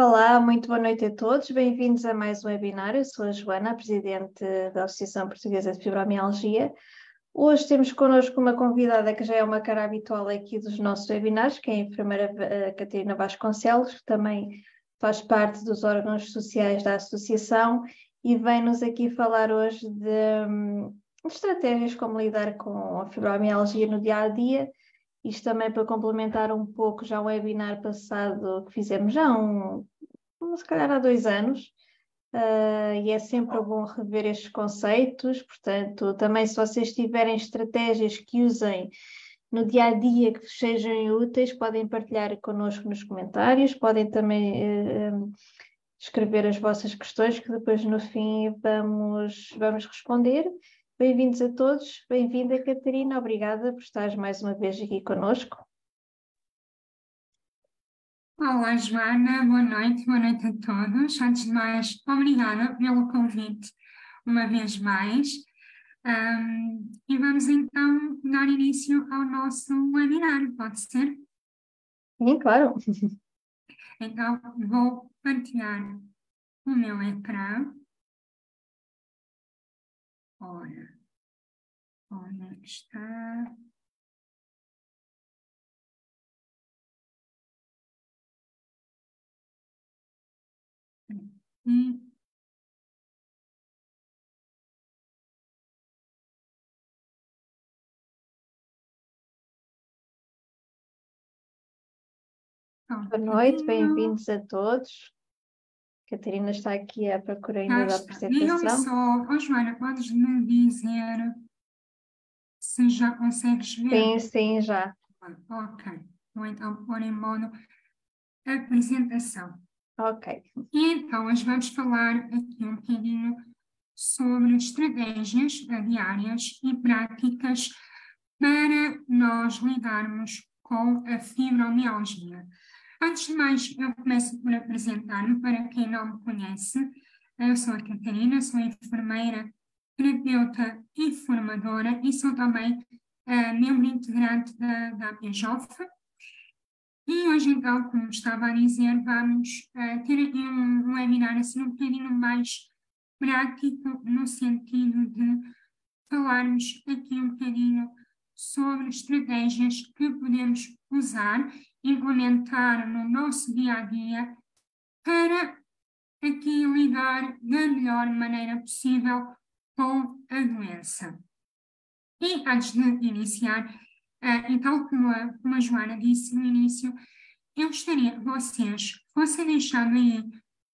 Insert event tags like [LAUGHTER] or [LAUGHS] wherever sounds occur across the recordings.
Olá, muito boa noite a todos. Bem-vindos a mais um webinar. Eu sou a Joana, a Presidente da Associação Portuguesa de Fibromialgia. Hoje temos connosco uma convidada que já é uma cara habitual aqui dos nossos webinars, que é a enfermeira eh, Catarina Vasconcelos, que também faz parte dos órgãos sociais da Associação e vem-nos aqui falar hoje de, hum, de estratégias como lidar com a fibromialgia no dia a dia isto também para complementar um pouco já o webinar passado que fizemos já um, se calhar há dois anos, uh, e é sempre bom rever estes conceitos, portanto, também se vocês tiverem estratégias que usem no dia a dia que sejam úteis, podem partilhar connosco nos comentários, podem também uh, escrever as vossas questões que depois no fim vamos, vamos responder. Bem-vindos a todos, bem-vinda Catarina, obrigada por estares mais uma vez aqui conosco. Olá Joana, boa noite, boa noite a todos. Antes de mais, obrigada pelo convite uma vez mais. Um, e vamos então dar início ao nosso webinar, pode ser? Sim, claro. Então, vou partilhar o meu ecrã. É que está? Hum. Boa noite, bem-vindos a todos. Catarina está aqui à procura ainda da apresentação. Diga-me só, oh, Joana, podes me dizer se já consegues ver? Sim, sim, já. Ok, vou então pôr em modo apresentação. Ok. E então, nós vamos falar aqui um bocadinho sobre estratégias diárias e práticas para nós lidarmos com a fibromialgia. Antes de mais, eu começo por apresentar-me para quem não me conhece. Eu sou a Catarina, sou enfermeira, terapeuta e formadora e sou também uh, membro integrante da, da APJOF. E hoje, então, como estava a dizer, vamos uh, ter aqui um, um webinar assim um bocadinho mais prático, no sentido de falarmos aqui um bocadinho sobre estratégias que podemos usar implementar no nosso dia a dia para aqui lidar da melhor maneira possível com a doença. E antes de iniciar, uh, então, como a, como a Joana disse no início, eu gostaria que vocês fossem deixando aí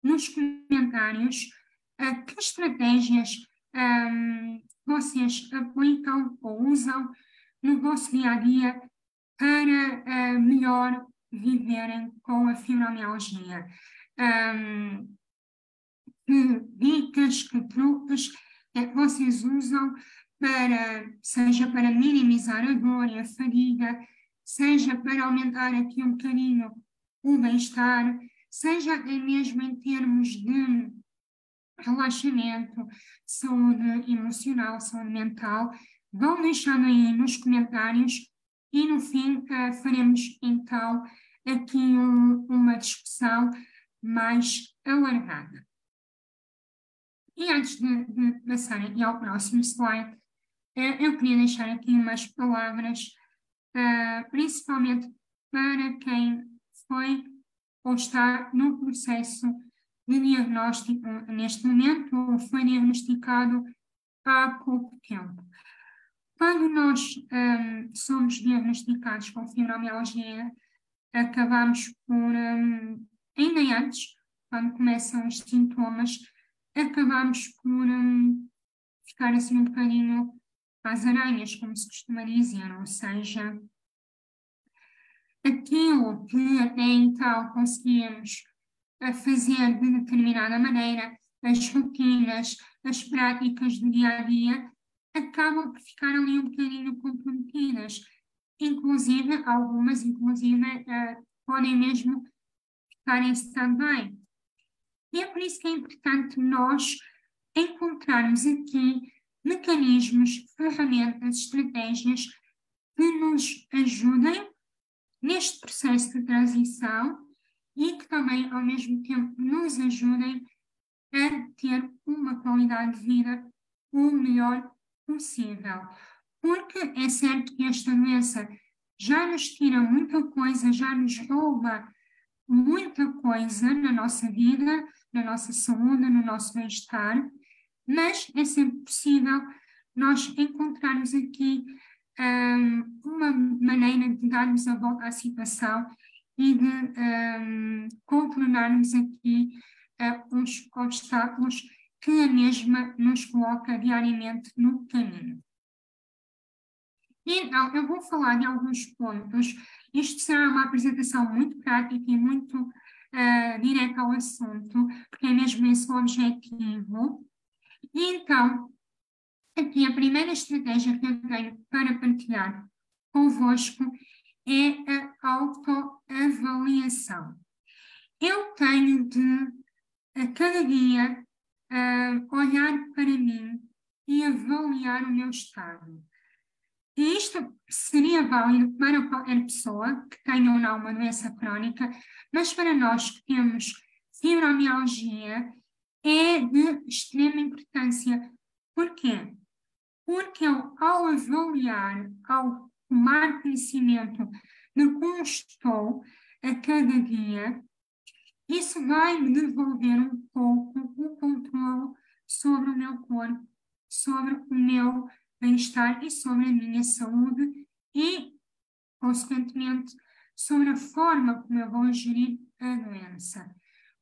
nos comentários uh, que estratégias um, ehm, vocês aplicam ou usam no vosso dia a dia para uh, melhor viverem com a fibromialgia. Um, que dicas, que truques é que vocês usam para, seja para minimizar a dor e a fadiga, seja para aumentar aqui um bocadinho o bem-estar, seja até mesmo em termos de relaxamento, saúde emocional, saúde mental, vão deixando aí nos comentários e, no fim, uh, faremos então aqui um, uma discussão mais alargada. E antes de, de passar aqui ao próximo slide, uh, eu queria deixar aqui umas palavras, uh, principalmente para quem foi ou está no processo de diagnóstico neste momento, ou foi diagnosticado há pouco tempo. Quando nós um, somos diagnosticados com fibromialgia, acabamos por, um, ainda antes, quando começam os sintomas, acabamos por um, ficar assim um bocadinho às aranhas, como se costuma dizer, ou seja, aquilo que até então conseguíamos eh, fazer de determinada maneira, as rotinas, as práticas do dia a dia, acabam por ficar ali um bocadinho comprometidas. Inclusive, algumas, inclusive, uh, podem mesmo ficar em stand-by. E é por isso que é importante nós encontrarmos aqui mecanismos, ferramentas, estratégias que nos ajudem neste processo de transição e que também, ao mesmo tempo, nos ajudem a ter uma qualidade de vida o melhor possível. Porque é certo que esta doença já nos tira muita coisa, já nos rouba muita coisa na nossa vida, na nossa saúde, no nosso bem-estar, mas é sempre possível nós encontrarmos aqui um, uma maneira de darmos a volta à situação e de um, contornarmos aqui uh, os obstáculos que a mesma nos coloca diariamente no caminho. Então, eu vou falar de alguns pontos. Isto será uma apresentação muito prática e muito uh, direta ao assunto, porque é mesmo esse o objetivo. E então, aqui a primeira estratégia que eu tenho para partilhar convosco é a autoavaliação. Eu tenho de, a cada dia, uh, olhar para mim e avaliar o meu estado. E isto seria válido para qualquer pessoa que tenha ou não uma doença crónica, mas para nós que temos fibromialgia é de extrema importância. Porquê? Porque ao, ao avaliar, ao tomar conhecimento de como estou a cada dia, isso vai me devolver um pouco o controle sobre o meu corpo, sobre o meu bem-estar e sobre a minha saúde e, consequentemente, sobre a forma como eu vou gerir a doença.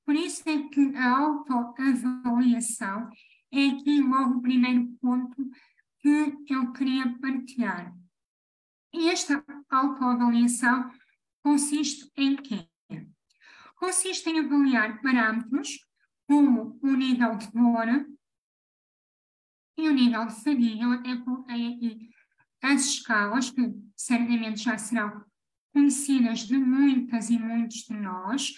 Por isso é que a autoavaliação é aqui logo o primeiro ponto que eu queria partilhar. E esta autoavaliação consiste em quê? Consiste em avaliar parâmetros como o nível de dor, e o nível de fadiga, aqui as escalas, que certamente já serão conhecidas de muitas e muitos de nós.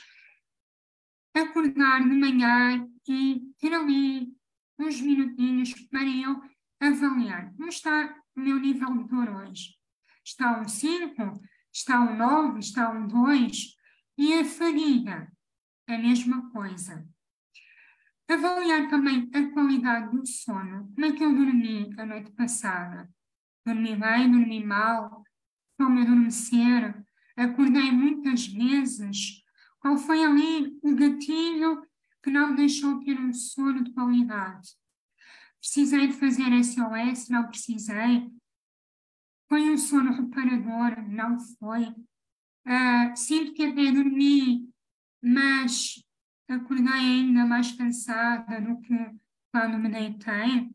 Acordar de manhã e ter ali uns minutinhos para eu avaliar como está o meu nível de dor hoje. Está um 5, está um 9, está um 2 e a fadiga, a mesma coisa. Avaliar também a qualidade do sono. Como é que eu dormi a noite passada? Dormi bem, dormi mal? Como adormecer? Acordei muitas vezes? Qual foi ali o gatilho que não me deixou ter um sono de qualidade? Precisei de fazer SOS? Não precisei. Foi um sono reparador? Não foi. Uh, sinto que até dormi, mas acordei ainda mais cansada do que quando me deitei.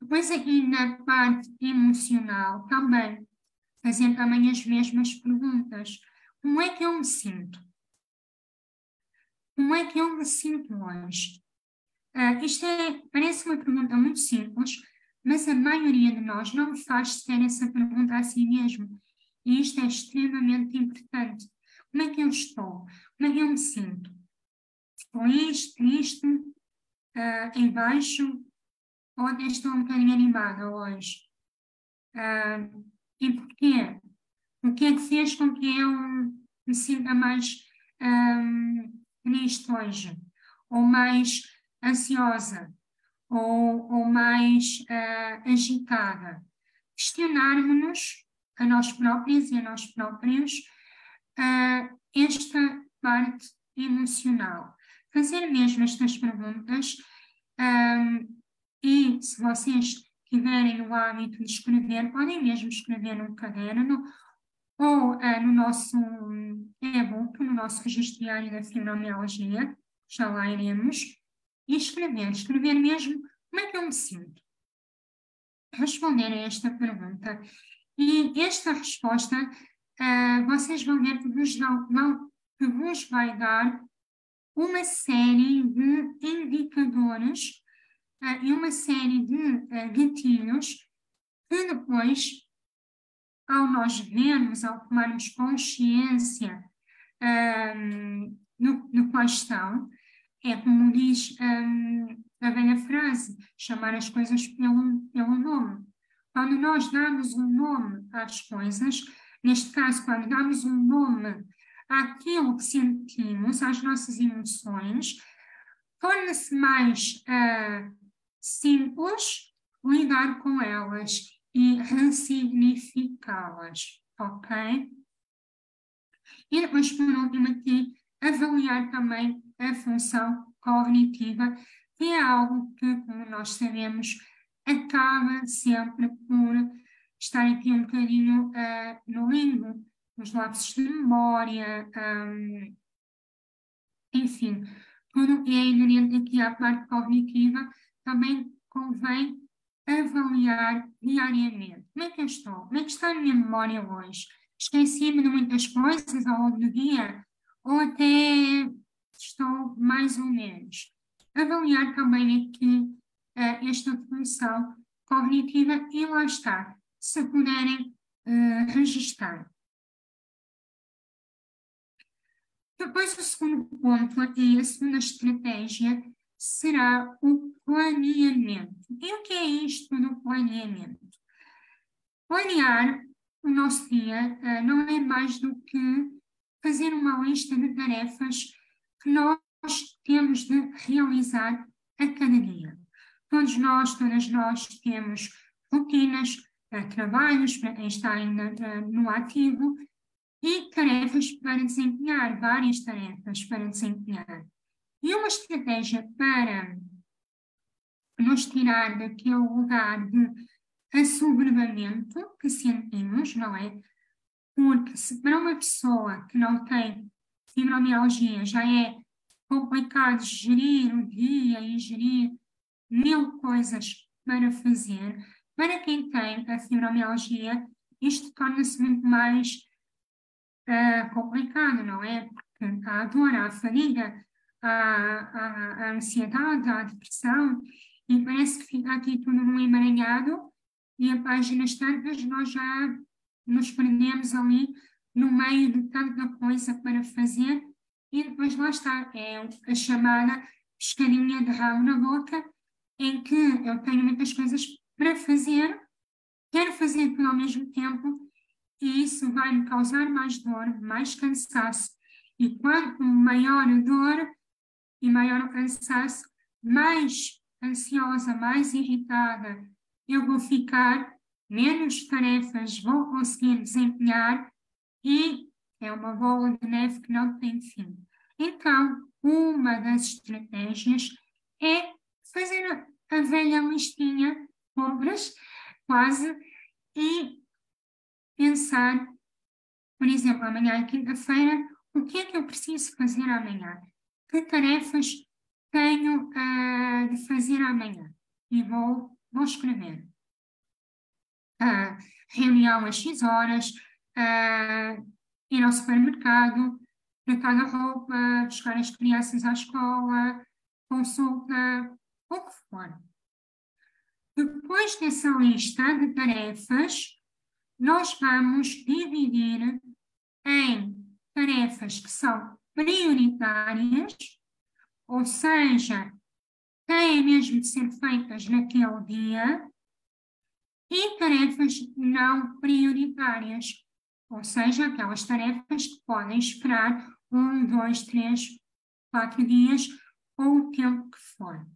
Depois aqui na parte emocional também, fazendo também as mesmas perguntas. Como é que eu me sinto? Como é que eu me sinto hoje? Uh, isto é, parece uma pergunta muito simples, mas a maioria de nós não faz sequer essa pergunta a si mesmo. E isto é extremamente importante. Como é que eu estou? Como é que eu me sinto? Feliz, triste, uh, em baixo, ou até estou um bocadinho animada hoje? Uh, e porquê? O que é que fez com que eu me sinta mais um, triste hoje? Ou mais ansiosa? Ou, ou mais uh, agitada? Questionarmos-nos a nós próprios e a nós próprios uh, esta parte emocional. Fazer mesmo estas perguntas um, e se vocês tiverem o hábito de escrever, podem mesmo escrever no caderno ou uh, no nosso e-book, no nosso registro diário da fibromialgia, já lá iremos, e escrever, escrever mesmo como é que eu me sinto. Responder a esta pergunta. E esta resposta uh, vocês vão ver que vos, não, não, que vos vai dar uma série de indicadores uh, e uma série de uh, gatilhos que depois, ao nós vermos, ao tomarmos consciência um, no, no quais estão, é como diz um, a velha frase, chamar as coisas pelo, pelo nome. Quando nós damos um nome às coisas, Neste caso, quando damos um nome àquilo que sentimos, às nossas emoções, torna-se mais uh, simples lidar com elas e ressignificá-las, ok? E depois, por último, aqui, avaliar também a função cognitiva, que é algo que, como nós sabemos, acaba sempre por estar aqui um bocadinho uh, no limbo, nos lapsos de memória, um, enfim, tudo é inerente aqui à parte cognitiva, também convém avaliar diariamente. Como é que eu estou? Como é que está a minha memória hoje? Esqueci-me de muitas coisas ao longo do dia? Ou até estou mais ou menos? Avaliar também aqui esta função cognitiva e lá está, se puderem uh, registar. Depois, o segundo ponto e a segunda estratégia será o planeamento. E o que é isto do planeamento? Planear o nosso dia uh, não é mais do que fazer uma lista de tarefas que nós temos de realizar a cada dia. Todos nós, todas nós temos rotinas, uh, trabalhos para está ainda no ativo e tarefas para desempenhar, várias tarefas para desempenhar. E uma estratégia para nos tirar daquele lugar de assoberbamento que sentimos, não é? Porque se para uma pessoa que não tem fibromialgia já é complicado gerir o dia e gerir mil coisas para fazer, para quem tem a fibromialgia, isto torna-se muito mais uh, complicado, não é? Porque há a dor, há a fadiga, há, a ansiedade, há a depressão, e parece que fica aqui tudo num emaranhado, e a páginas tantas nós já nos perdemos ali no meio de tanta coisa para fazer, e depois lá está, é a chamada pescadinha de rabo na boca, em que eu tenho muitas coisas para fazer, quero fazer tudo ao mesmo tempo, e isso vai me causar mais dor, mais cansaço. E quanto maior a dor e maior o cansaço, mais ansiosa, mais irritada eu vou ficar, menos tarefas vou conseguir desempenhar e é uma bola de neve que não tem fim. Então, uma das estratégias é fazer a velha listinha, obras, quase, e pensar, por exemplo, amanhã é quinta-feira, o que é que eu preciso fazer amanhã? Que tarefas tenho uh, de fazer amanhã? E vou, vou escrever. Uh, reunião às X horas, uh, ir ao supermercado, trocar a roupa, buscar as crianças à escola, consulta, o que for. Depois dessa lista de tarefas, nós vamos dividir em tarefas que são prioritárias, ou seja, têm mesmo de ser feitas naquele dia, e tarefas não prioritárias, ou seja, aquelas tarefas que podem esperar um, dois, três, quatro dias ou o tempo que for.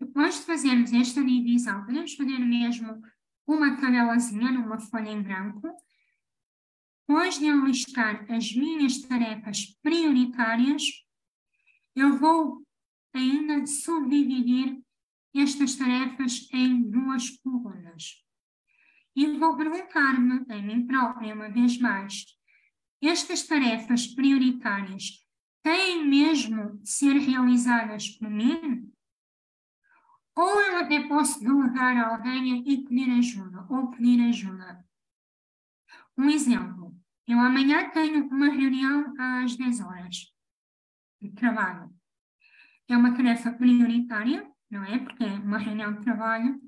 Depois de fazermos esta divisão, podemos fazer mesmo uma tabelazinha numa folha em branco, depois de eu listar as minhas tarefas prioritárias, eu vou ainda subdividir estas tarefas em duas colunas. E vou perguntar-me a mim própria, uma vez mais, estas tarefas prioritárias têm mesmo de ser realizadas por mim? Ou posso delegar a alguém e pedir ajuda, ou pedir ajuda. Um exemplo, eu amanhã tenho uma reunião às 10 horas de trabalho. É uma tarefa prioritária, não é? Porque é uma reunião de trabalho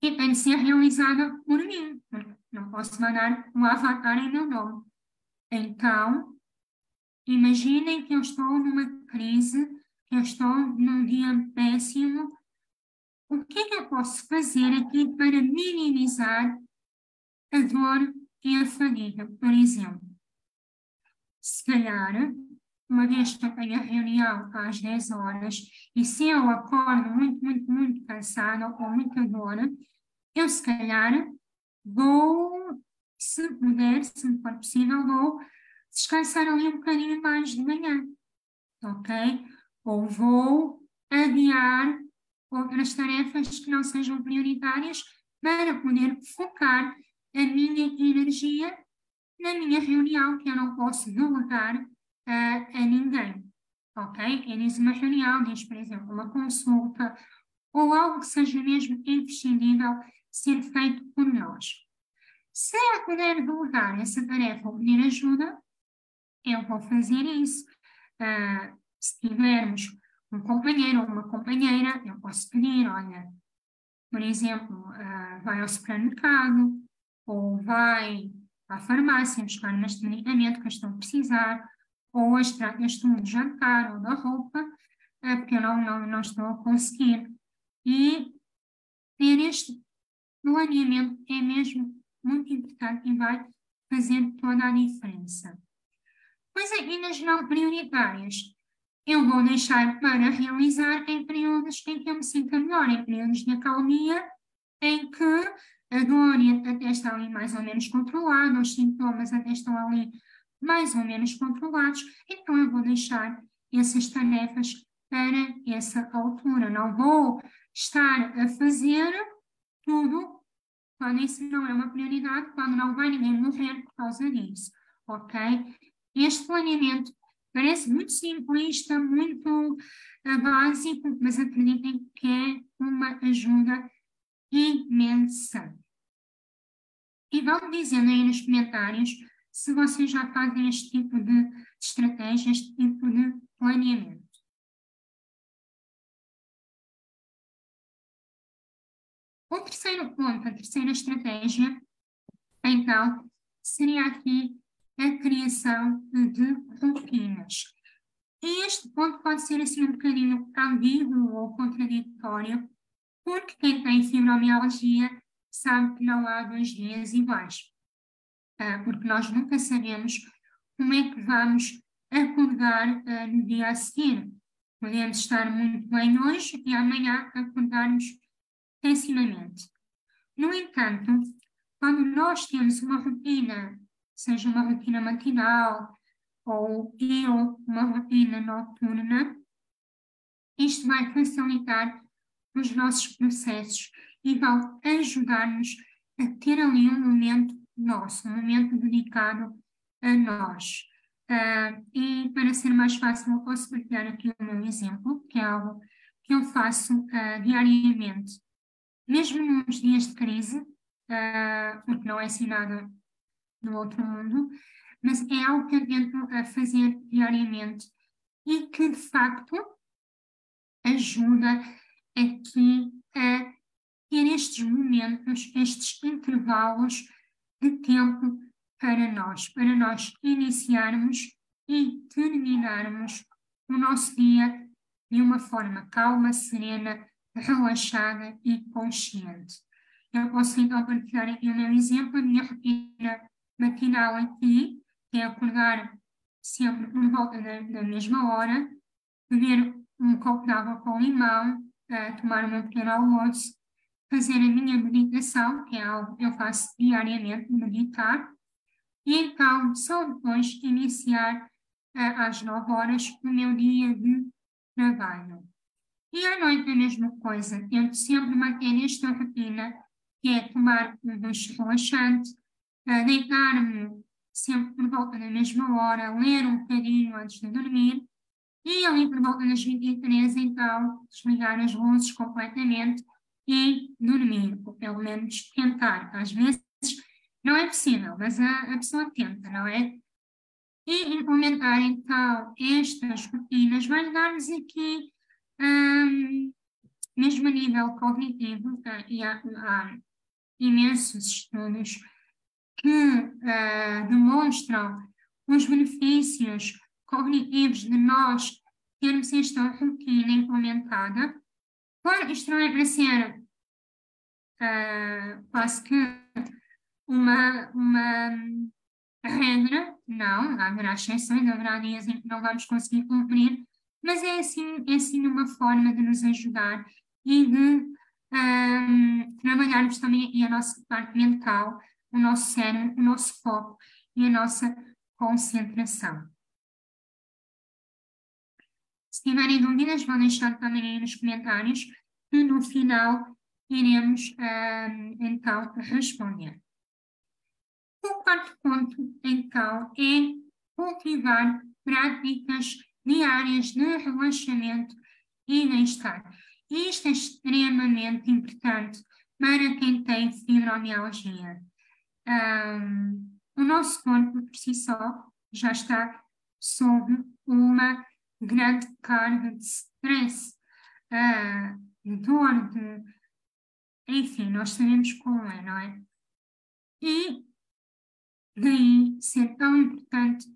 e tem de ser realizada por mim. Não posso mandar um avatar em meu nome. Então, imaginem que eu estou numa crise, que eu estou num dia péssimo o que é que eu posso fazer aqui para minimizar a dor e a fadiga, por exemplo? se calhar, uma vez que eu tenho a reunião às 10 horas, e se eu acordo muito, muito, muito cansada ou com muita dor, eu se calhar vou, se puder, se me for possível, vou descansar ali um bocadinho mais de manhã, ok? Ou vou adiar outras tarefas que não sejam prioritárias para poder focar a minha energia na minha reunião, que eu não posso delegar uh, a ninguém. Ok? Eles uma reunião, diz, por exemplo, uma consulta ou algo que seja mesmo imprescindível ser feito por nós. Se eu puder delegar essa tarefa ou pedir ajuda, eu vou fazer isso. Uh, se tivermos um companheiro ou uma companheira, eu posso pedir, olha, por exemplo, uh, vai ao supermercado ou vai à farmácia buscar um medicamento que estou a precisar, ou hoje trata-se de jantar ou da roupa, uh, porque eu não, não, não estou a conseguir. E ter este planeamento é mesmo muito importante e vai fazer toda a diferença. Pois é, nas não prioritárias, eu vou deixar para realizar em períodos em que eu me sinta melhor, em períodos de acalmia, em que a dor até está ali mais ou menos controlada, os sintomas até estão ali mais ou menos controlados, então eu vou deixar essas tarefas para essa altura. Não vou estar a fazer tudo quando isso não é uma prioridade, quando não vai ninguém morrer por causa disso, ok? Este planeamento Parece muito simplista, muito uh, básico, mas acreditem que é uma ajuda imensa. E vão dizendo aí nos comentários se vocês já fazem este tipo de estratégia, este tipo de planeamento. O terceiro ponto, a terceira estratégia, então, seria aqui a criação de rotinas. E este ponto pode ser assim um bocadinho ambíguo ou contraditório, porque quem tem fibromialgia sabe que não há dois dias iguais. Ah, porque nós nunca sabemos como é que vamos acordar ah, no dia a seguir. Podemos estar muito bem hoje e amanhã acordarmos pessimamente. No entanto, quando nós temos uma rotina seja uma rotina matinal ou eu uma rotina noturna, isto vai facilitar os nossos processos e vai ajudar-nos a ter ali um momento nosso, um momento dedicado a nós. Uh, e para ser mais fácil, eu posso partilhar aqui o meu exemplo, que é algo que eu faço uh, diariamente, mesmo nos dias de crise, uh, porque não é assim nada no outro mundo, mas é algo que eu tento a fazer diariamente e que, de facto, ajuda aqui a ter estes momentos, estes intervalos de tempo para nós, para nós iniciarmos e terminarmos o nosso dia de uma forma calma, serena, relaxada e consciente. Eu posso então partilhar aqui o meu exemplo, a minha rotina matinal aqui, que é acordar sempre por volta da, da mesma hora, beber um copo de água com limão, uh, tomar o meu pequeno almoço, fazer a minha meditação, que é algo que eu faço diariamente, meditar, e então só depois iniciar uh, às 9 horas o meu dia de trabalho. E à noite a mesma coisa, tento sempre manter esta rotina, que é tomar um duche relaxante, deitar-me sempre por volta da mesma hora, ler um bocadinho antes de dormir, e ali por volta das 23, então, desligar as luzes completamente e dormir, ou pelo menos tentar. Às vezes não é possível, mas a, a pessoa tenta, não é? E implementar então estas rotinas vai dar-nos aqui, um, mesmo a nível cognitivo, tá? e há, há imensos estudos que uh, demonstram os benefícios cognitivos de nós termos esta rotina implementada. Para ser uh, quase que uma, uma regra, não, haverá exceções, haverá dias em que não vamos conseguir cumprir, mas é assim, é assim uma forma de nos ajudar e de um, trabalharmos também a nossa parte mental, o nosso cérebro, o nosso foco e a nossa concentração. Se tiverem dúvidas, vão deixar também aí nos comentários e no final iremos um, então responder. O quarto ponto, então, é cultivar práticas diárias de relaxamento e bem-estar. Isto é extremamente importante para quem tem fibromialgia. Um, o nosso corpo, por si só, já está sob uma grande carga de stress, uh, de dor, de... enfim, nós sabemos como é, não é? E daí ser tão importante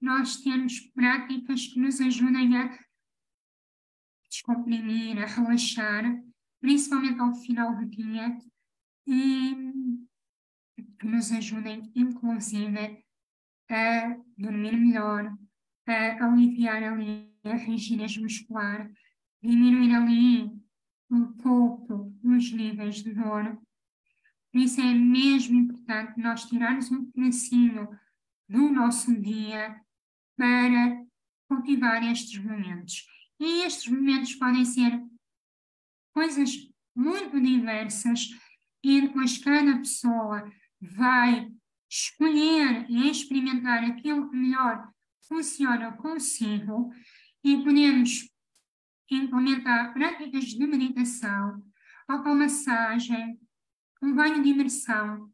nós termos práticas que nos ajudem a descomprimir, a relaxar, principalmente ao final do dia, e que nos ajudem, inclusive, a dormir melhor, a aliviar ali a rigidez muscular, diminuir ali um pouco os níveis de dor. Por isso é mesmo importante nós tirarmos um pedacinho do nosso dia para cultivar estes momentos. E estes momentos podem ser coisas muito diversas e depois cada pessoa vai escolher e experimentar aquilo que melhor funciona consigo e podemos implementar práticas de meditação, automassagem, um banho de imersão,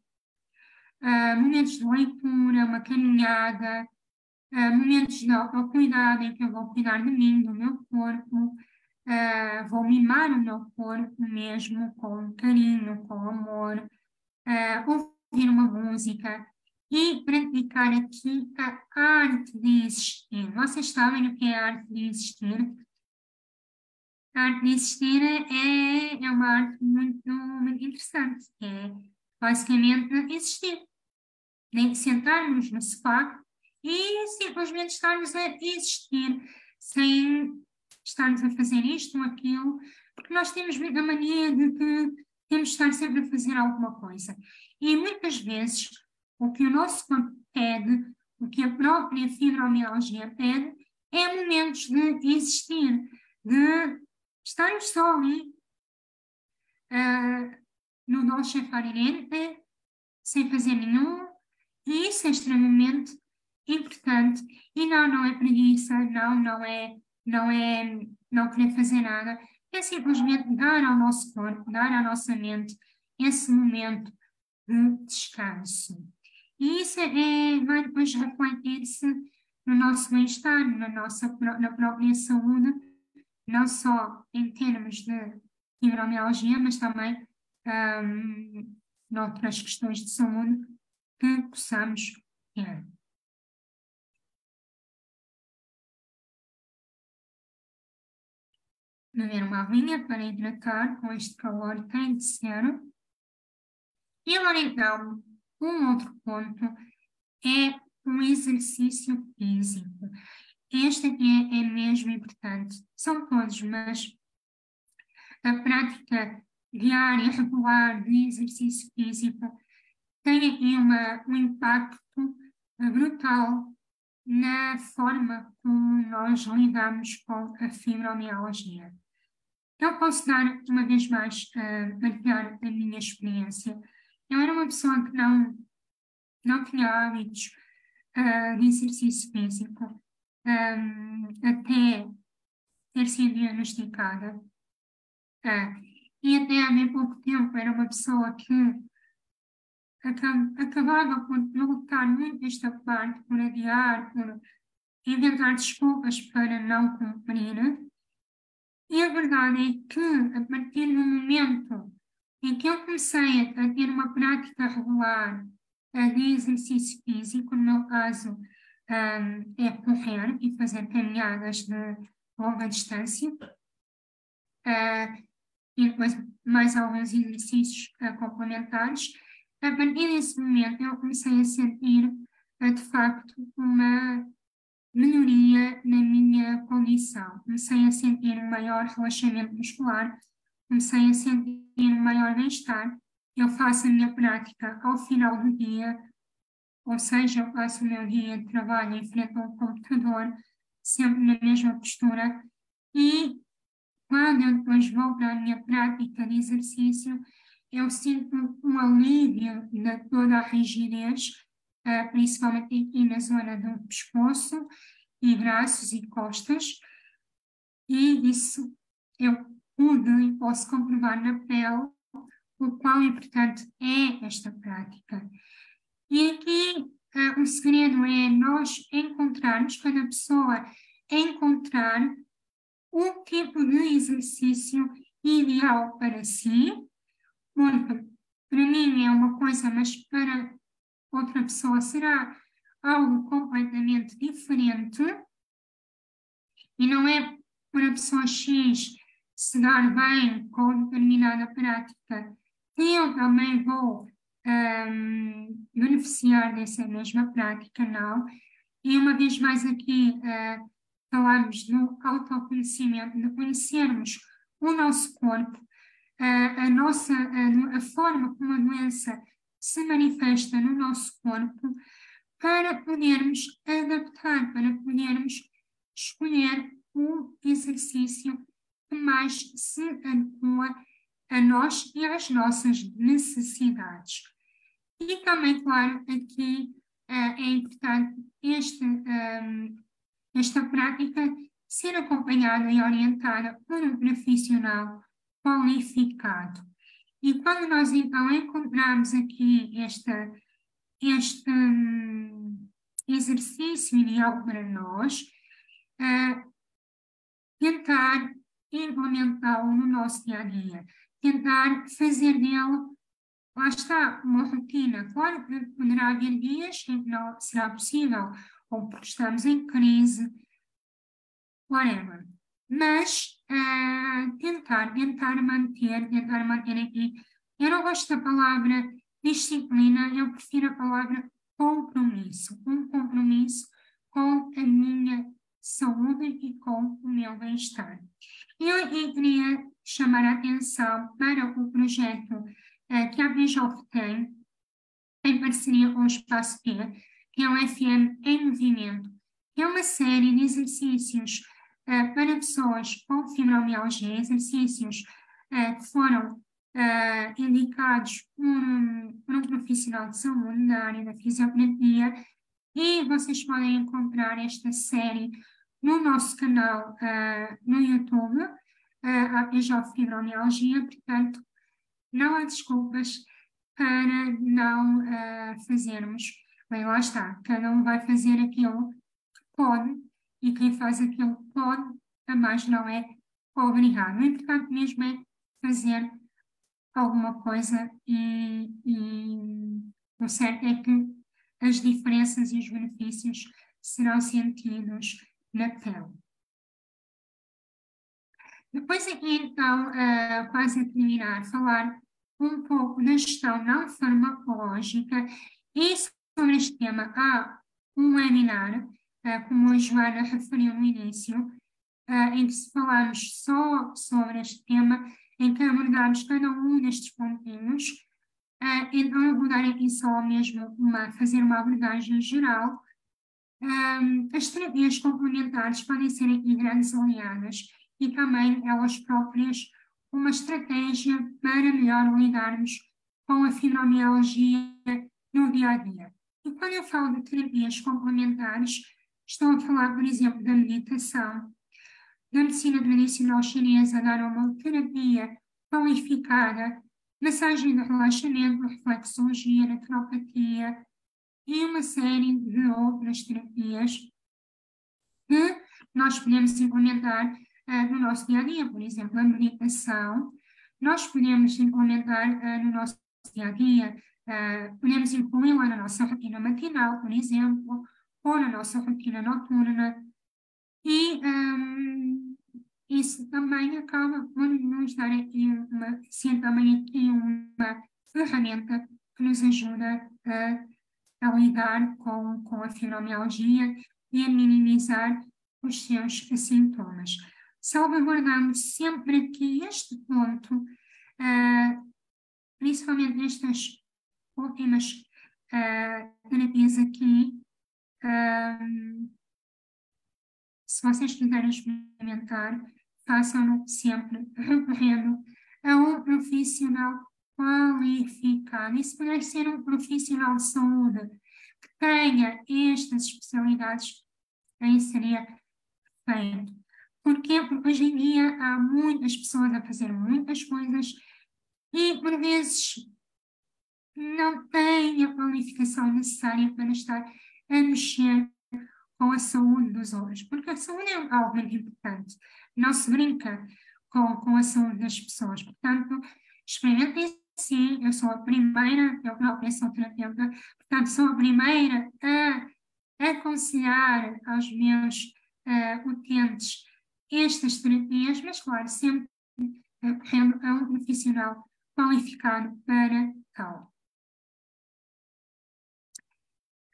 uh, momentos de leitura, uma caminhada, uh, momentos de autocuidado em que eu vou cuidar de mim, do meu corpo, uh, vou mimar o meu corpo mesmo com carinho, com amor, ouvir uma música, e praticar aqui a arte de existir. Vocês sabem o que é a arte de existir? A arte de existir é, é uma arte muito, muito interessante, é basicamente existir. Nem sentarmos no sofá e simplesmente estarmos a existir, sem estarmos a fazer isto ou aquilo, porque nós temos a mania de que temos de estar sempre a fazer alguma coisa. E muitas vezes o que o nosso corpo pede, o que a própria fibromialgia pede, é momentos de existir, de estarmos só ali, uh, no dolce farinente, sem fazer nenhum, e isso é extremamente importante. E não, não é preguiça, não, não é, não é não querer fazer nada, é simplesmente dar ao nosso corpo, dar à nossa mente esse momento de descanso. E isso é, vai depois refletir-se no nosso bem-estar, na nossa na própria saúde, não só em termos de fibromialgia, mas também um, noutras questões de saúde que possamos ter. Beber uma aguinha para hidratar com este calor tem de ser. E agora então, um outro ponto é o exercício físico. Este é, é mesmo importante. São todos, mas a prática diária, regular de exercício físico tem aqui uma, um impacto brutal na forma como nós lidamos com a fibromialgia. Eu posso dar, uma vez mais, uh, partilhar a minha experiência eu era uma pessoa que não, não tinha hábitos uh, de exercício físico um, até ter sido diagnosticada. Uh, e até há bem pouco tempo era uma pessoa que acabava por lutar muito esta parte, por adiar, por inventar desculpas para não cumprir. E a verdade é que, a partir do momento em que eu comecei a ter uma prática regular de exercício físico, no meu caso um, é correr e fazer caminhadas de longa distância, uh, e depois mais alguns exercícios uh, complementares. A partir desse momento eu comecei a sentir de facto, uma melhoria na minha condição. Comecei a sentir um maior relaxamento muscular, a sentir um maior bem-estar. Eu faço a minha prática ao final do dia, ou seja, eu passo o meu dia de trabalho em frente ao computador, sempre na mesma postura, e quando eu depois vou para a minha prática de exercício, eu sinto um alívio de toda a rigidez, uh, principalmente aqui na zona do pescoço e braços e costas, e isso eu e posso comprovar na pele o quão importante é esta prática. E aqui uh, o segredo é nós encontrarmos, cada pessoa encontrar o tipo de exercício ideal para si, porque para mim é uma coisa, mas para outra pessoa será algo completamente diferente, e não é para a pessoa X se dar bem com determinada prática eu também vou um, beneficiar dessa mesma prática, não. E uma vez mais aqui uh, falamos do autoconhecimento, de conhecermos o nosso corpo, uh, a, nossa, uh, a forma como a doença se manifesta no nosso corpo, para podermos adaptar, para podermos escolher o exercício mais se adequa a nós e às nossas necessidades. E também, claro, aqui uh, é importante este, ehm, esta prática ser acompanhada e orientada por um profissional qualificado. E quando nós então encontramos aqui esta, este um, exercício ideal para nós, uh, tentar implementá-lo no nosso dia a dia tentar fazer dele, lá está, uma rotina. Claro que poderá haver dias em que não será possível, ou porque estamos em crise, whatever. Mas uh, tentar, tentar manter, tentar manter aqui. Eu não gosto da palavra disciplina, eu prefiro a palavra compromisso. Um compromisso com a minha saúde e com o meu bem-estar. Eu, queria chamar a atenção para o projeto uh, que a BJOF tem, em parceria com o Espaço P, que é o FM em Movimento, que é uma série de exercícios uh, para pessoas com fibromialgia, exercícios uh, que foram indicados por um, por um profissional de saúde na área da fisioterapia, e vocês podem encontrar esta série no nosso canal no YouTube, uh, já fibromialgia, portanto, não há desculpas para não uh, fazermos. Bem, lá está, cada um vai fazer aquilo que pode, e quem faz aquilo que pode, a mais não é obrigado. O importante mesmo é fazer alguma coisa e, e o certo é que as diferenças e os benefícios serão sentidos na pele. Depois aqui, então, uh, quase a terminar, falar um pouco da gestão não farmacológica e sobre este tema há um webinar, uh, como a Joana referiu no início, uh, em que se falamos só sobre este tema, em que abordamos cada um destes pontinhos. Uh, então eu vou dar aqui só mesmo uma, fazer uma abordagem geral. Um, as terapias complementares podem ser aqui grandes aliadas e também elas próprias uma estratégia para melhor lidarmos com a fibromialgia no dia a dia. E quando eu falo de terapias complementares, estou a falar, por exemplo, da meditação, da medicina tradicional chinesa, da aromaterapia qualificada, massagem de relaxamento, reflexologia, naturopatia e uma série de outras terapias que nós podemos implementar uh, no nosso dia a dia, por exemplo, a meditação, nós podemos implementar uh, no nosso dia a dia, uh, podemos incluí-la na nossa rotina matinal, por exemplo, ou na nossa rotina noturna, e um, isso também acaba por nos dar aqui uma, ser também aqui uma ferramenta que nos ajuda a a lidar com, com a fibromialgia e a minimizar os seus sintomas. Salvaguardando sempre aqui este ponto, uh, principalmente nestas últimas uh, terapias aqui, uh, se vocês quiserem experimentar, façam-no sempre [LAUGHS] recorrendo a um profissional qualificado. E se puder ser um profissional de saúde que tenha estas especialidades, aí seria perfeito. Porque hoje em dia há muitas pessoas a fazer muitas coisas e, por vezes, não têm a qualificação necessária para estar a mexer com a saúde dos outros, porque a saúde é algo muito importante. Não se brinca com, com a saúde das pessoas. Portanto, experimentem sim, eu sou a primeira, eu própria sou terapeuta, portanto, sou a primeira a aconselhar aos meus uh, utentes estas terapias, mas, claro, sempre recorrendo a um profissional qualificado para tal.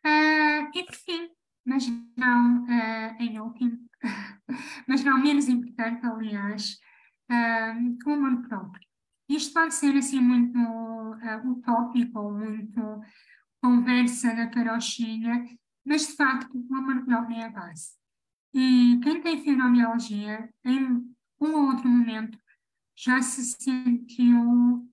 Uh, e, por fim, mas não uh, em último, [LAUGHS] mas não menos importante, aliás, uh, o amor próprio. Isto pode ser assim muito uh, utópico ou muito conversa da carochinha, mas de facto o amor próprio é a base. E quem tem fibromialgia, em um ou outro momento, já se sentiu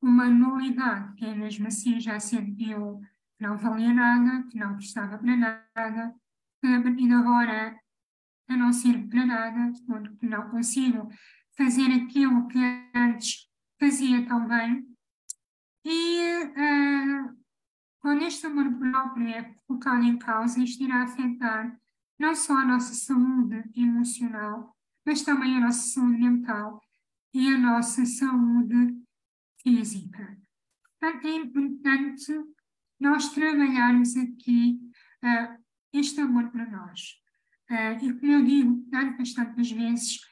uma nulidade, que é mesmo assim, já sentiu que não valia nada, que não prestava para nada, que a partir de agora eu não sirvo para nada, porque não consigo fazer aquilo que antes fazia tão bem. E uh, quando este amor próprio é colocado em causa, isto irá afetar não só a nossa saúde emocional, mas também a nossa saúde mental e a nossa saúde física. Portanto, é importante nós trabalharmos aqui uh, este amor para nós. Uh, e como eu digo tantas, tantas vezes,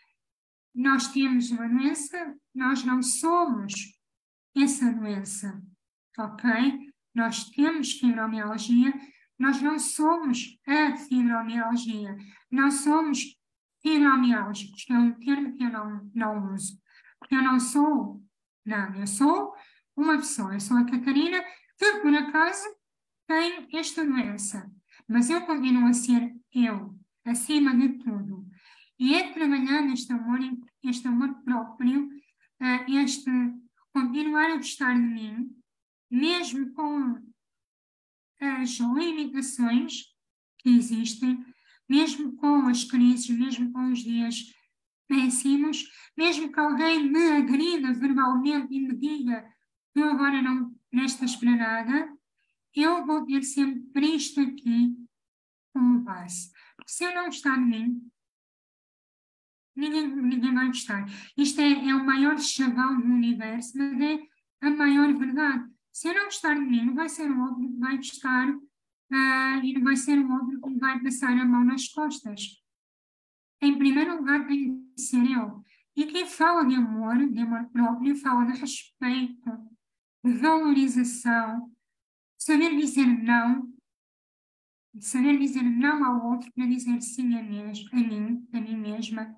nós temos uma doença, nós não somos essa doença, ok? Nós temos fibromialgia, nós não somos a fibromialgia, nós somos fibromialgicos, que é um termo que eu não, não uso, porque eu não sou nada, eu sou uma pessoa, eu sou a Catarina, que por acaso tem esta doença, mas eu continuo a ser eu, acima de tudo. E é trabalhar este amor, este amor próprio, uh, este continuar a gostar de mim, mesmo com as limitações que existem, mesmo com as crises, mesmo com os dias péssimos, mesmo que alguém me agrida verbalmente e me diga tu agora não prestas para nada, eu vou ter sempre isto aqui como base. Se eu não gostar de mim, ninguém, ninguém vai gostar. Isto é, é o maior chavão do universo, mas é a maior verdade. Se eu não gostar de mim, não vai ser o outro que vai gostar uh, e não vai ser o outro que vai passar a mão nas costas. Em primeiro lugar, tem de ser eu. E quem fala de amor, de amor próprio, fala de respeito, de valorização, saber dizer não, saber dizer não ao outro para dizer sim a, mesmo, a mim, a mim mesma,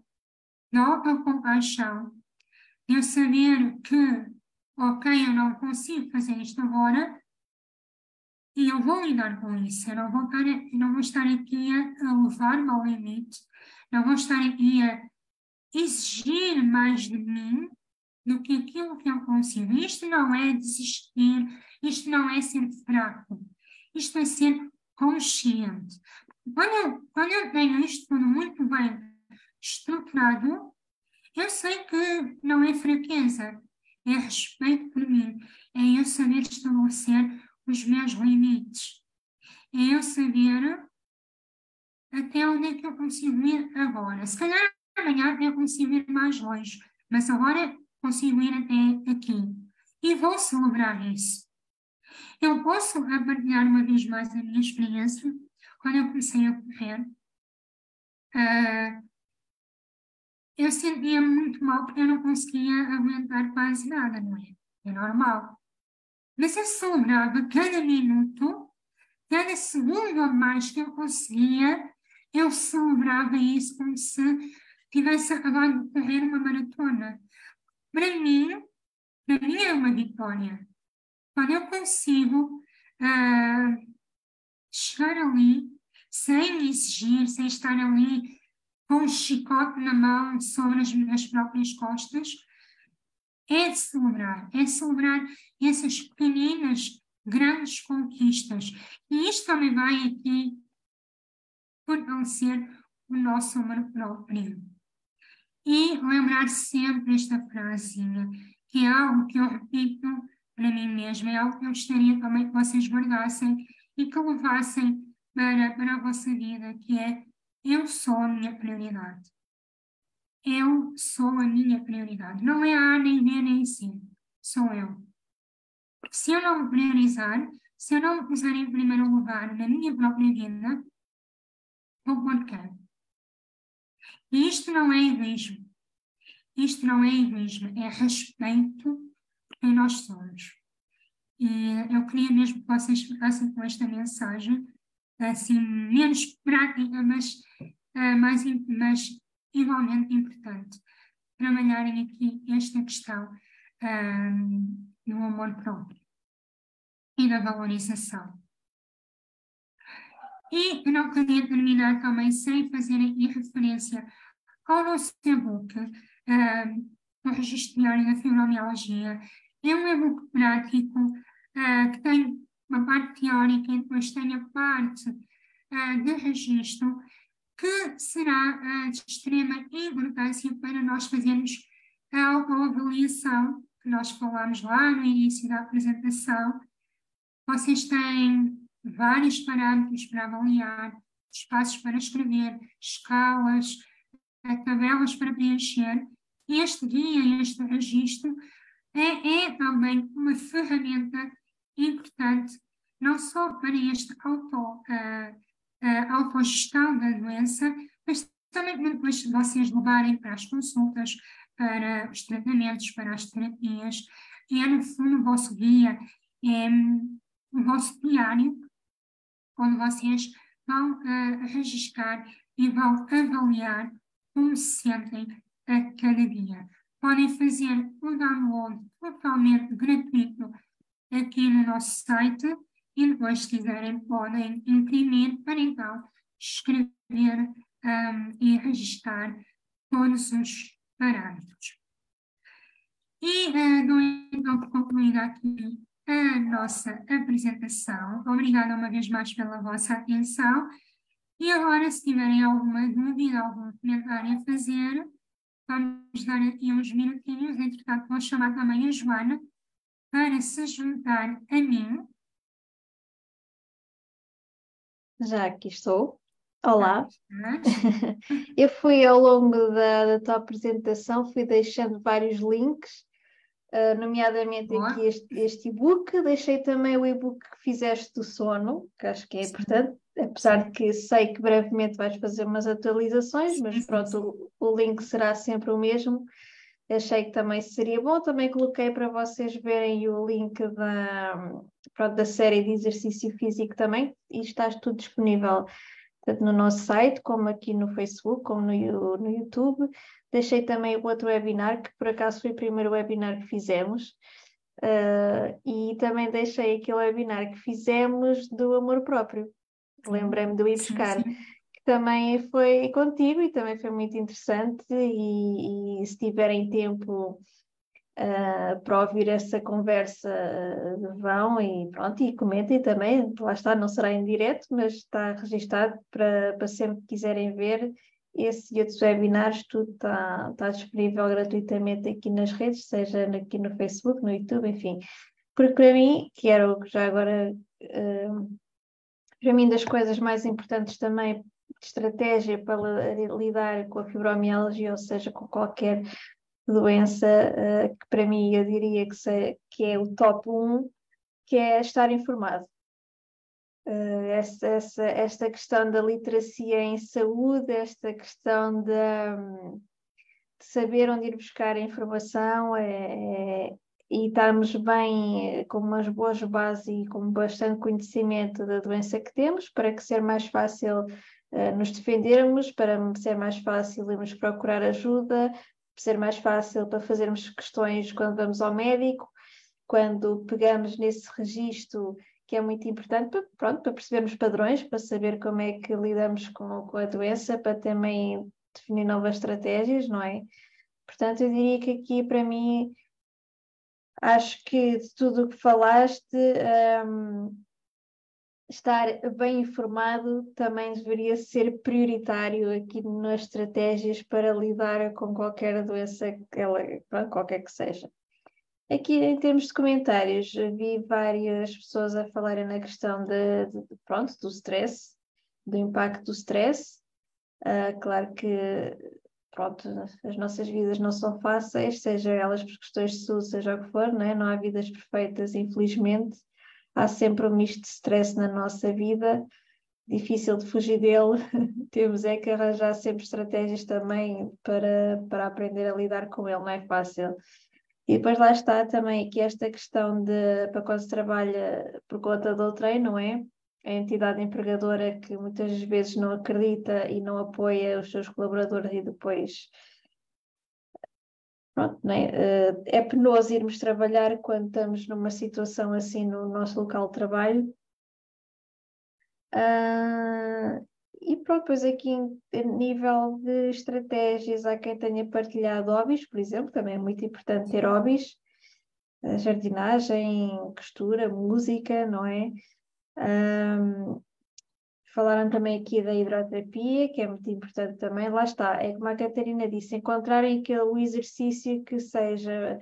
da autocompaixão, de eu saber que, ok, eu não consigo fazer isto agora, e eu vou lidar com isso, eu não vou estar, não vou estar aqui a levar-me ao limite, não vou estar aqui a exigir mais de mim do que aquilo que eu consigo. Isto não é desistir, isto não é ser fraco, isto é ser consciente. Quando eu, quando eu tenho isto tudo muito bem estruturado, eu sei que não é fraqueza, é respeito por mim, é eu saber estabelecer os meus limites, é eu saber até onde é que eu consigo ir agora. Se calhar amanhã eu consigo ir mais longe, mas agora consigo ir até aqui. E vou celebrar isso. Eu posso partilhar uma vez mais a minha experiência quando eu comecei a correr. Uh, eu sentia muito mal porque eu não conseguia aguentar quase nada, não é? É normal. Mas eu celebrava cada minuto, cada segundo a mais que eu conseguia, eu celebrava isso como se tivesse acabado de correr uma maratona. Para mim, para mim é uma vitória. Quando eu consigo uh, chegar ali sem me exigir, sem estar ali com um chicote na mão sobre as minhas próprias costas, é de celebrar, é de celebrar essas pequeninas, grandes conquistas. E isto também vai aqui fortalecer o nosso amor próprio. E lembrar sempre esta frasinha, que é algo que eu repito para mim mesma, é algo que eu gostaria também que vocês guardassem e que levassem para, para a vossa vida, que é eu sou a minha prioridade. Eu sou a minha prioridade. Não é a nem B, nem C. Sou eu. Se eu não priorizar, se eu não puser em primeiro lugar na minha própria vida, vou pôr quem? E isto não é egoísmo. Isto não é egoísmo, é respeito por nós somos. E eu queria mesmo que vocês ficassem com esta mensagem, assim, menos prática, mas, uh, mais, mas igualmente importante. Trabalharem aqui esta questão uh, do amor próprio e da valorização. E não queria terminar também sem fazer aqui referência ao nosso e-book, uh, o Registro Diário da. É um e-book prático uh, que tem uma parte teórica e depois tem a parte uh, de registro, que será uh, de extrema importância para nós fazermos a autoavaliação que nós falamos lá no início da apresentação. Vocês têm vários parâmetros para avaliar, espaços para escrever, escalas, tabelas para preencher. Este guia, este registro, é, é também uma ferramenta importante, não só para este auto, uh, uh, autogestão da doença, mas também depois vocês levarem para as consultas, para os tratamentos, para as terapias. É, no fundo, o vosso guia, é o vosso diário, onde vocês vão uh, registrar e vão avaliar como se sentem a cada dia. Podem fazer o download totalmente gratuito aqui no nosso site e depois, se quiserem, podem imprimir para então escrever um, e registrar todos os parâmetros. E uh, dou então por concluída aqui a nossa apresentação. Obrigada uma vez mais pela vossa atenção. E agora, se tiverem alguma dúvida, algum comentário a fazer, vamos dar aqui uns minutinhos. Entretanto, vou chamar também a Joana para se juntar a mim. Já aqui estou. Olá. [LAUGHS] Eu fui ao longo da, da tua apresentação, fui deixando vários links uh, nomeadamente Boa. aqui este, e-book. Deixei também o e-book que fizeste do sono, que acho que é importante, apesar de que sei que brevemente vais fazer umas atualizações, mas pronto, o, o, link será sempre o mesmo. Achei que também seria bom. Também coloquei para vocês verem o link da, pronto, da série de exercício físico também, e está tudo disponível tanto no nosso site, como aqui no Facebook, como no, no YouTube. Deixei também o outro webinar, que por acaso foi o primeiro webinar que fizemos. Uh, e também deixei aquele webinar que fizemos do amor próprio. Lembrei-me do ir buscar, sim, sim. Que também foi contigo e também foi muito interessante. E, e se tiverem tempo uh, para ouvir essa conversa, uh, vão e pronto, e comentem também. Lá está, não será em direto, mas está registado para, para sempre que quiserem ver esse e outros webinars, tudo está, está disponível gratuitamente aqui nas redes, seja aqui no Facebook, no YouTube, enfim. Porque para mim, que era o que já agora, uh, para mim, das coisas mais importantes também estratégia para lidar com a fibromialgia, ou seja, com qualquer doença, uh, que para mim eu diria que, que é o top 1, que é estar informado. Uh, esta, esta, esta questão da literacia em saúde, esta questão de, saber onde ir buscar a informação é, é, e estarmos bem, com umas boas bases e com bastante conhecimento da doença que temos, para que ser mais fácil uh, nos defendermos, para ser mais fácil irmos procurar ajuda, ser mais fácil para fazermos questões quando vamos ao médico, quando pegamos nesse registro que é muito importante para, pronto, para percebermos padrões, para saber como é que lidamos com, com a doença, para também definir novas estratégias, não é? Portanto, eu diria que aqui para mim acho que de tudo o que falaste, um, estar bem informado também deveria ser prioritário aqui nas estratégias para lidar com qualquer doença, qualquer que seja. Aqui, em termos de comentários, vi várias pessoas a falarem na questão de, de pronto, do stress, do impacto do stress. Uh, claro que pronto, as nossas vidas não são fáceis, seja elas por questões de saúde, seja o que for, não, é? não há vidas perfeitas, infelizmente. Há sempre um misto de stress na nossa vida, difícil de fugir dele. [LAUGHS] Temos é que arranjar sempre estratégias também para, para aprender a lidar com ele, não é fácil. E depois lá está também aqui esta questão de para quando se trabalha por conta do treino, não é? A entidade empregadora que muitas vezes não acredita e não apoia os seus colaboradores e depois pronto, é? Eh, é penoso irmos trabalhar quando estamos numa situação assim no nosso local de trabalho. Uh, e pronto, depois aqui em nível de estratégias, há quem tenha partilhado hobbies, por exemplo, também é muito importante ter hobbies, jardinagem, costura, música, não é? Um, falaram também aqui da hidroterapia, que é muito importante também. Lá está, é como a Catarina disse, encontrarem aquele exercício que seja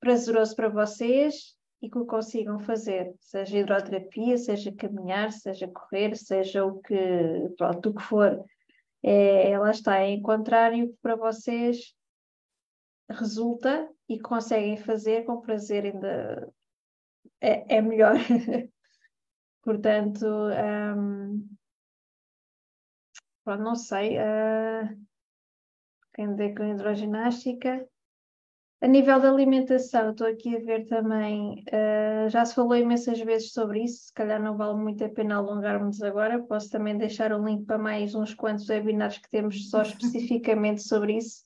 prazeroso para vocês, e que o consigam fazer, seja hidroterapia, seja caminhar, seja correr, seja o que, pronto, o que for. É, é lá está, é encontrarem o que para vocês resulta e conseguem fazer com prazer ainda é, é melhor. [LAUGHS] Portanto, um, pronto, não sei. Uh, quem dê com hidroginástica, a nível da alimentação, estou aqui a ver também, uh, já se falou imensas vezes sobre isso, se calhar não vale muito a pena alongarmos agora, posso também deixar o link para mais uns quantos webinars que temos só [LAUGHS] especificamente sobre isso,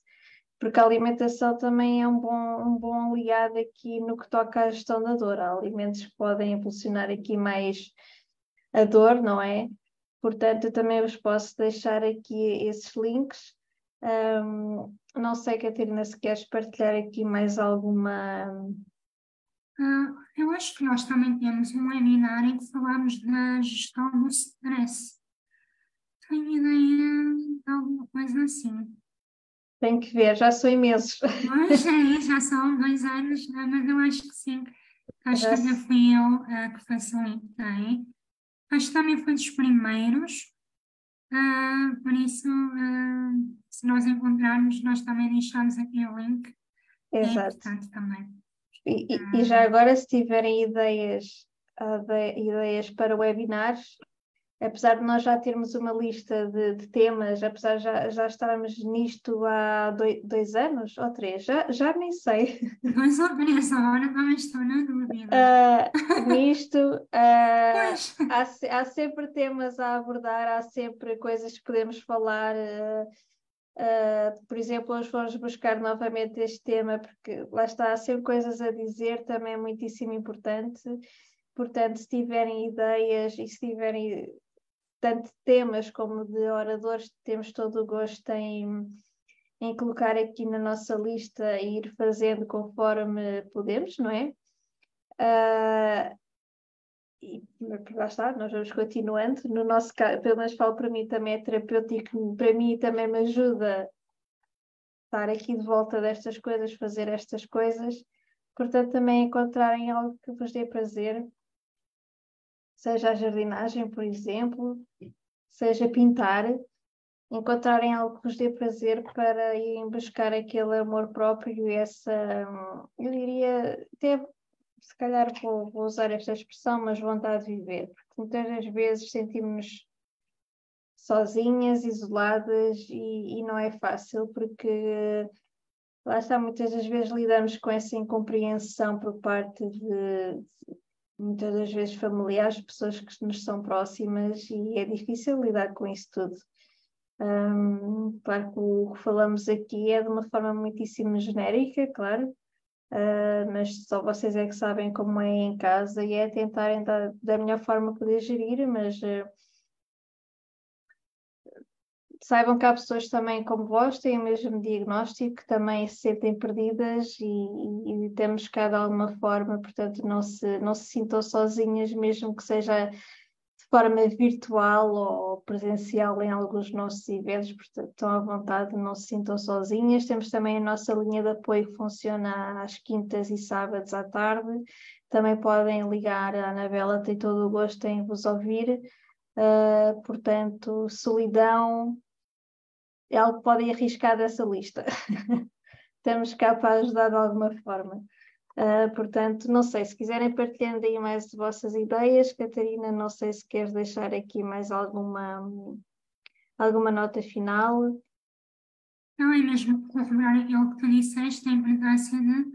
porque a alimentação também é um bom, um bom aliado aqui no que toca à gestão da dor. Há alimentos que podem impulsionar aqui mais a dor, não é? Portanto, eu também vos posso deixar aqui esses links. Um, não sei, Catarina, se queres partilhar aqui mais alguma. Uh, eu acho que nós também temos um webinar em que falamos da gestão do stress. Tenho ideia de alguma coisa assim. Tem que ver, já são imensos. Pois [LAUGHS] é, já são dois anos, mas eu acho que sim. Acho já que ainda fui eu uh, que facilitei. Acho que também foi dos primeiros Uh, por isso, uh, se nós encontrarmos, nós também deixamos aqui o link. É Exato. É também. E, e, já agora, se tiverem ideias, de, ideias para webinars, apesar de nós já termos uma lista de, de temas, apesar de já, já estarmos nisto há dois, dois, anos ou três, já, já nem sei. [LAUGHS] Dois ou três, agora também estou na dúvida. Uh, nisto [LAUGHS] uh, há, há, sempre temas a abordar, há sempre coisas que podemos falar. Uh, por exemplo, hoje vamos buscar novamente este tema, porque lá está, há sempre coisas a dizer, também é muitíssimo importante. Portanto, se tiverem ideias e se tiverem tanto de temas como de oradores, temos todo o gosto em, em colocar aqui na nossa lista e ir fazendo conforme podemos, não é? Uh, e lá está, nós vamos continuando. No nosso caso, pelo menos falo para mim, também é terapêutico, para mim também me ajuda estar aqui de volta destas coisas, fazer estas coisas. Portanto, também encontrarem algo que vos dê prazer seja a jardinagem, por exemplo, seja pintar, encontrarem algo que vos dê prazer para irem buscar aquele amor próprio e essa, eu diria, até se calhar vou, vou usar esta expressão, mas vontade de viver, porque muitas das vezes sentimos-nos sozinhas, isoladas e, e, não é fácil porque lá está, muitas das vezes lidamos com essa incompreensão por parte de, muitas das vezes familiares, pessoas que nos são próximas e é difícil lidar com isso tudo. Um, claro que o que falamos aqui é de uma forma muitíssimo genérica, claro, uh, mas só vocês é que sabem como é em casa e é tentarem dar, da melhor forma poder gerir, mas uh, saibam que há pessoas também como vós, têm o mesmo diagnóstico, que também se sentem perdidas e, e, temos cá de alguma forma, portanto, não se, não se sintam sozinhas, mesmo que seja de forma virtual ou presencial em alguns nossos eventos, portanto, estão à vontade, não se sintam sozinhas. Temos também a nossa linha de apoio que funciona às quintas e sábados à tarde. Também podem ligar, a Anabela tem todo o gosto em vos ouvir. Uh, portanto, solidão, é algo que podem arriscar dessa lista. [LAUGHS] Estamos cá para ajudar de alguma forma. Uh, portanto, não sei, se quiserem partilhando aí mais as vossas ideias, Catarina, não sei se queres deixar aqui mais alguma, alguma nota final. Não, é mesmo corroborar aquilo que tu disseste, a importância de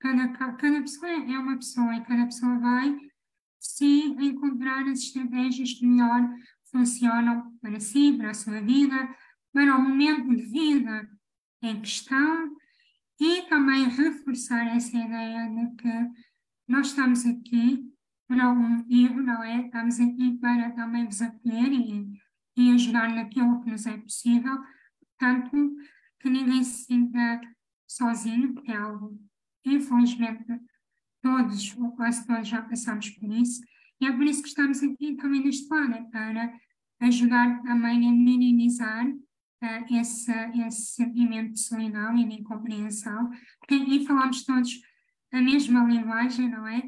cada, cada pessoa é uma pessoa e cada pessoa vai se encontrar as estratégias que melhor funcionam para si, para a sua vida, para o momento de vida em questão e também reforçar essa ideia de que nós estamos aqui para um erro, não é? Estamos aqui para também vos acolher e, e ajudar naquilo que nos é possível, tanto que ninguém se sinta sozinho, porque é algo, infelizmente, todos, ou quase todos já passamos por isso, e é por isso que estamos aqui também neste plano, é para ajudar também a minimizar uh, esse, esse sentimento de solidão e de incompreensão, porque aí falamos todos a mesma linguagem, não é?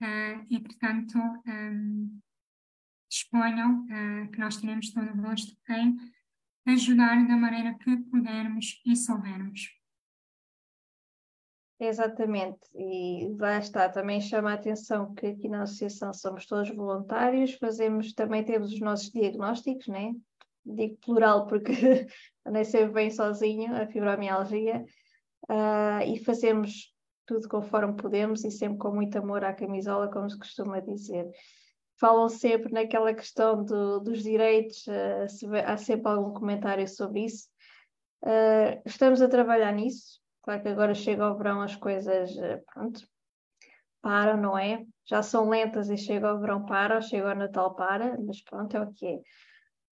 Uh, e, portanto, um, disponham uh, que nós teremos todo o gosto em ajudar da maneira que pudermos e soubermos. Exatamente, e lá está, também chama a atenção que aqui na associação somos todos voluntários, fazemos, também temos os nossos diagnósticos, né? Digo plural porque [LAUGHS] andei sempre bem sozinho, a fibromialgia, uh, e fazemos tudo conforme podemos e sempre com muito amor à camisola, como se costuma dizer. Falam sempre naquela questão do, dos direitos, uh, se, há sempre algum comentário sobre isso. Uh, estamos a trabalhar nisso, claro que agora chega ao verão as coisas, pronto, param, não é? Já são lentas e chega ao verão para, chega ao Natal para, mas pronto, é o que é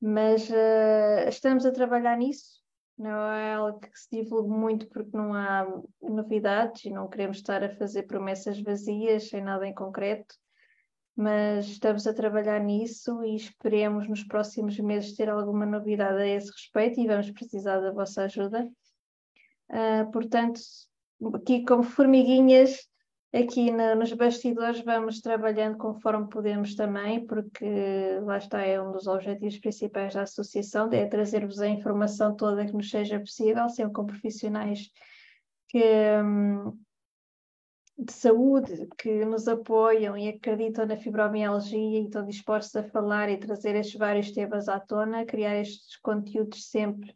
mas uh, estamos a trabalhar nisso. Não é algo que se divulgue muito porque não há novidades e não queremos estar a fazer promessas vazias sem nada em concreto, mas estamos a trabalhar nisso e esperemos nos próximos meses ter alguma novidade a esse respeito e vamos precisar da vossa ajuda. Uh, portanto, aqui como formiguinhas, Aqui no, nos bastidores vamos trabalhando conforme podemos também, porque lá está, é um dos objetivos principais da associação, é trazer-vos a informação toda que nos seja possível, sempre com profissionais que, hum, de saúde que nos apoiam e acreditam na fibromialgia e estão dispostos a falar e trazer estes vários temas à tona, criar estes conteúdos sempre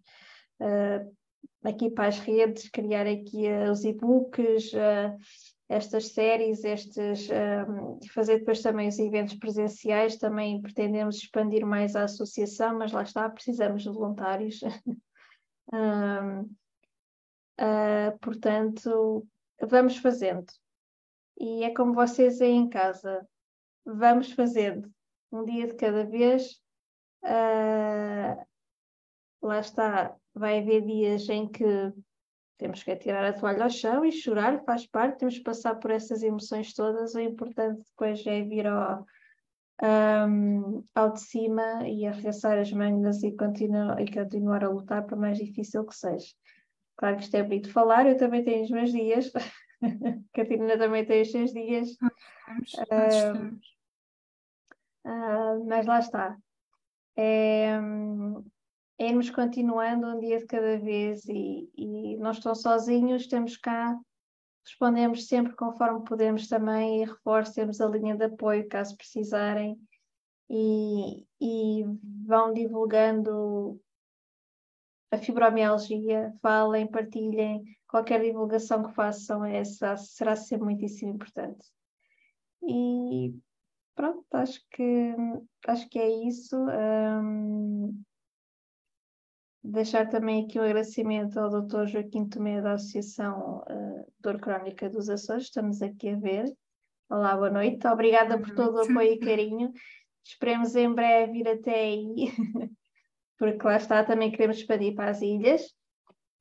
uh, aqui para as redes, criar aqui uh, os e-books, uh, estas séries, estes, um, fazer depois também os eventos presenciais, também pretendemos expandir mais a associação, mas lá está, precisamos de voluntários. [LAUGHS] um, uh, ah, portanto, vamos fazendo. E é como vocês aí em casa, vamos fazendo, um dia de cada vez. Uh, lá está, vai haver dias em que temos que tirar a toalha ao chão e chorar, faz parte, temos que passar por essas emoções todas. O importante depois é vir ao, um, ao de cima e arregaçar as mangas e, continu e continuar a lutar, por mais difícil que seja. Claro que isto é bonito falar, eu também tenho os meus dias, [LAUGHS] Catarina também tem os seus dias. Uh, uh, mas lá está. É, é irmos continuando um dia de cada vez e, e não estão sozinhos, estamos cá, respondemos sempre conforme podemos também e reforcemos a linha de apoio caso precisarem e, e vão divulgando a fibromialgia, falem, partilhem, qualquer divulgação que façam essa será sempre muitíssimo importante. E pronto, acho que acho que é isso. Um, deixar também aqui um agradecimento ao Dr. Joaquim Tomé da Associação uh, Dor Crónica dos Açores, estamos aqui a ver. Olá, boa noite. Obrigada por todo o apoio e [LAUGHS] carinho. Esperemos em breve ir até aí, [LAUGHS] porque lá está, também queremos expandir para as ilhas.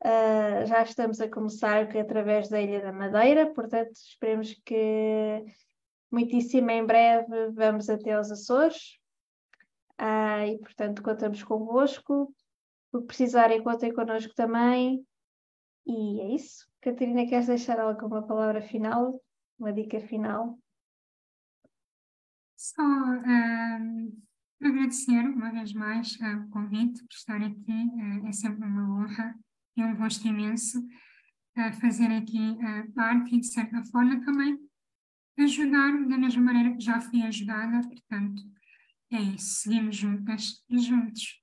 Uh, já estamos a começar através da Ilha da Madeira, portanto, esperemos que muitíssimo em breve vamos até aos Açores. Uh, e, portanto, contamos convosco. Que precisarem, contem connosco também. E é isso. Catarina, queres deixar alguma palavra final? Uma dica final? Só uh, agradecer uma vez mais uh, o convite por estar aqui. Uh, é sempre uma honra e um gosto imenso fazer aqui parte e, de certa forma, também ajudar da mesma maneira que já fui ajudada. Portanto, é isso. Seguimos juntas e juntos.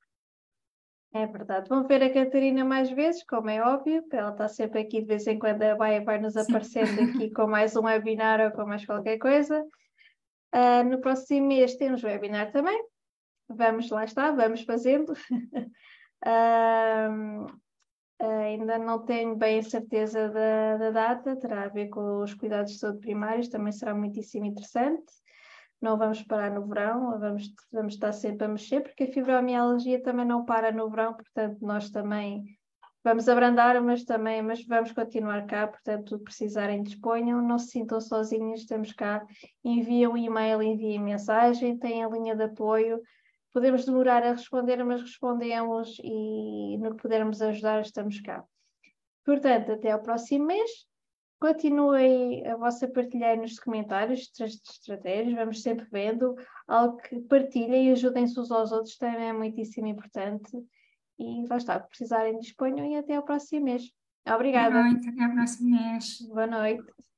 É verdade. Vão ver a Catarina mais vezes, como é óbvio, ela está sempre aqui de vez em quando vai, vai nos aparecendo aqui [LAUGHS] com mais um webinar ou com mais qualquer coisa. Uh, no próximo mês temos webinar também. Vamos, lá está, vamos fazendo. [LAUGHS] uh, ainda não tenho bem a certeza da, da, data, terá a ver com os cuidados de saúde primários, também será muitíssimo interessante não vamos parar no verão, vamos, vamos estar sempre a mexer, porque a fibromialgia também não para no verão, portanto, nós também vamos abrandar, mas também mas vamos continuar cá, portanto, precisarem disponham, não se sintam sozinhos, estamos cá, enviam um e-mail, enviem mensagem, têm a linha de apoio, podemos demorar a responder, mas respondemos e no que pudermos ajudar, estamos cá. Portanto, até ao próximo mês. Continuem a vossa partilhar nos comentários de estratégias, vamos sempre vendo algo que partilhem e ajudem-se uns aos outros, também é muitíssimo importante. E lá está, precisarem disponham e até ao próximo mês. Obrigada. Boa noite, até ao próximo mês. Boa noite.